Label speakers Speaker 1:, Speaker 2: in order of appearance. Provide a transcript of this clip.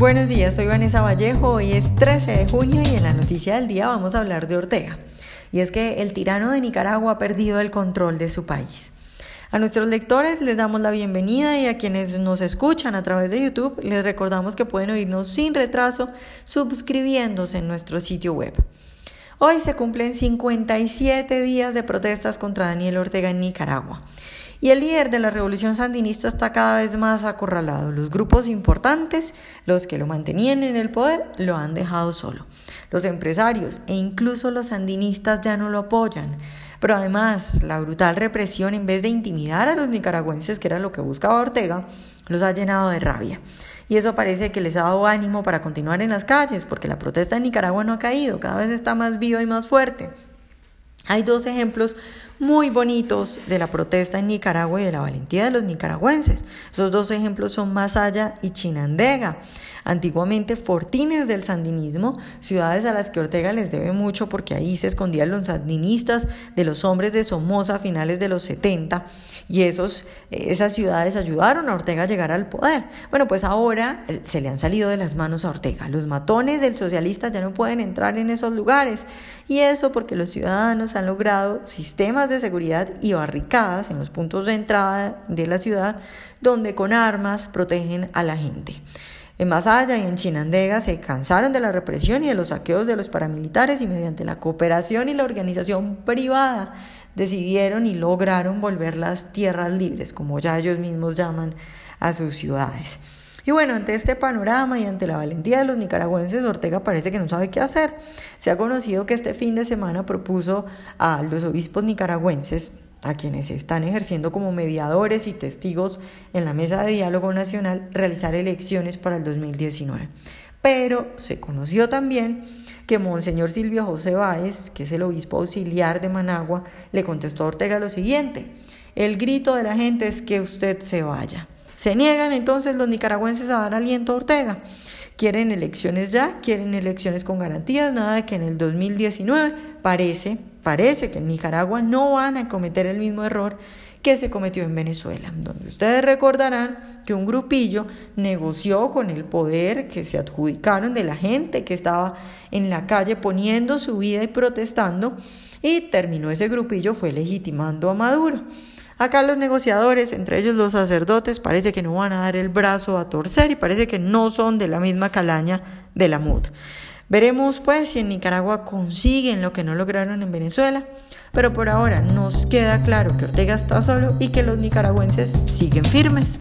Speaker 1: Buenos días, soy Vanessa Vallejo, hoy es 13 de junio y en la noticia del día vamos a hablar de Ortega. Y es que el tirano de Nicaragua ha perdido el control de su país. A nuestros lectores les damos la bienvenida y a quienes nos escuchan a través de YouTube les recordamos que pueden oírnos sin retraso suscribiéndose en nuestro sitio web. Hoy se cumplen 57 días de protestas contra Daniel Ortega en Nicaragua. Y el líder de la revolución sandinista está cada vez más acorralado. Los grupos importantes, los que lo mantenían en el poder, lo han dejado solo. Los empresarios e incluso los sandinistas ya no lo apoyan. Pero además, la brutal represión, en vez de intimidar a los nicaragüenses, que era lo que buscaba Ortega, los ha llenado de rabia. Y eso parece que les ha dado ánimo para continuar en las calles, porque la protesta en Nicaragua no ha caído, cada vez está más viva y más fuerte. Hay dos ejemplos muy bonitos de la protesta en Nicaragua y de la valentía de los nicaragüenses. Esos dos ejemplos son Masaya y Chinandega antiguamente fortines del sandinismo, ciudades a las que Ortega les debe mucho porque ahí se escondían los sandinistas de los hombres de Somoza a finales de los 70 y esos, esas ciudades ayudaron a Ortega a llegar al poder. Bueno, pues ahora eh, se le han salido de las manos a Ortega. Los matones del socialista ya no pueden entrar en esos lugares y eso porque los ciudadanos han logrado sistemas de seguridad y barricadas en los puntos de entrada de la ciudad donde con armas protegen a la gente. En Masaya y en Chinandega se cansaron de la represión y de los saqueos de los paramilitares y mediante la cooperación y la organización privada decidieron y lograron volver las tierras libres, como ya ellos mismos llaman a sus ciudades. Y bueno, ante este panorama y ante la valentía de los nicaragüenses, Ortega parece que no sabe qué hacer. Se ha conocido que este fin de semana propuso a los obispos nicaragüenses a quienes están ejerciendo como mediadores y testigos en la mesa de diálogo nacional realizar elecciones para el 2019. Pero se conoció también que Monseñor Silvio José Báez, que es el obispo auxiliar de Managua, le contestó a Ortega lo siguiente, el grito de la gente es que usted se vaya. Se niegan entonces los nicaragüenses a dar aliento a Ortega. Quieren elecciones ya, quieren elecciones con garantías, nada de que en el 2019 parece, parece que en Nicaragua no van a cometer el mismo error que se cometió en Venezuela, donde ustedes recordarán que un grupillo negoció con el poder que se adjudicaron de la gente que estaba en la calle poniendo su vida y protestando y terminó ese grupillo fue legitimando a Maduro. Acá los negociadores, entre ellos los sacerdotes, parece que no van a dar el brazo a torcer y parece que no son de la misma calaña de la MUD. Veremos pues si en Nicaragua consiguen lo que no lograron en Venezuela, pero por ahora nos queda claro que Ortega está solo y que los nicaragüenses siguen firmes.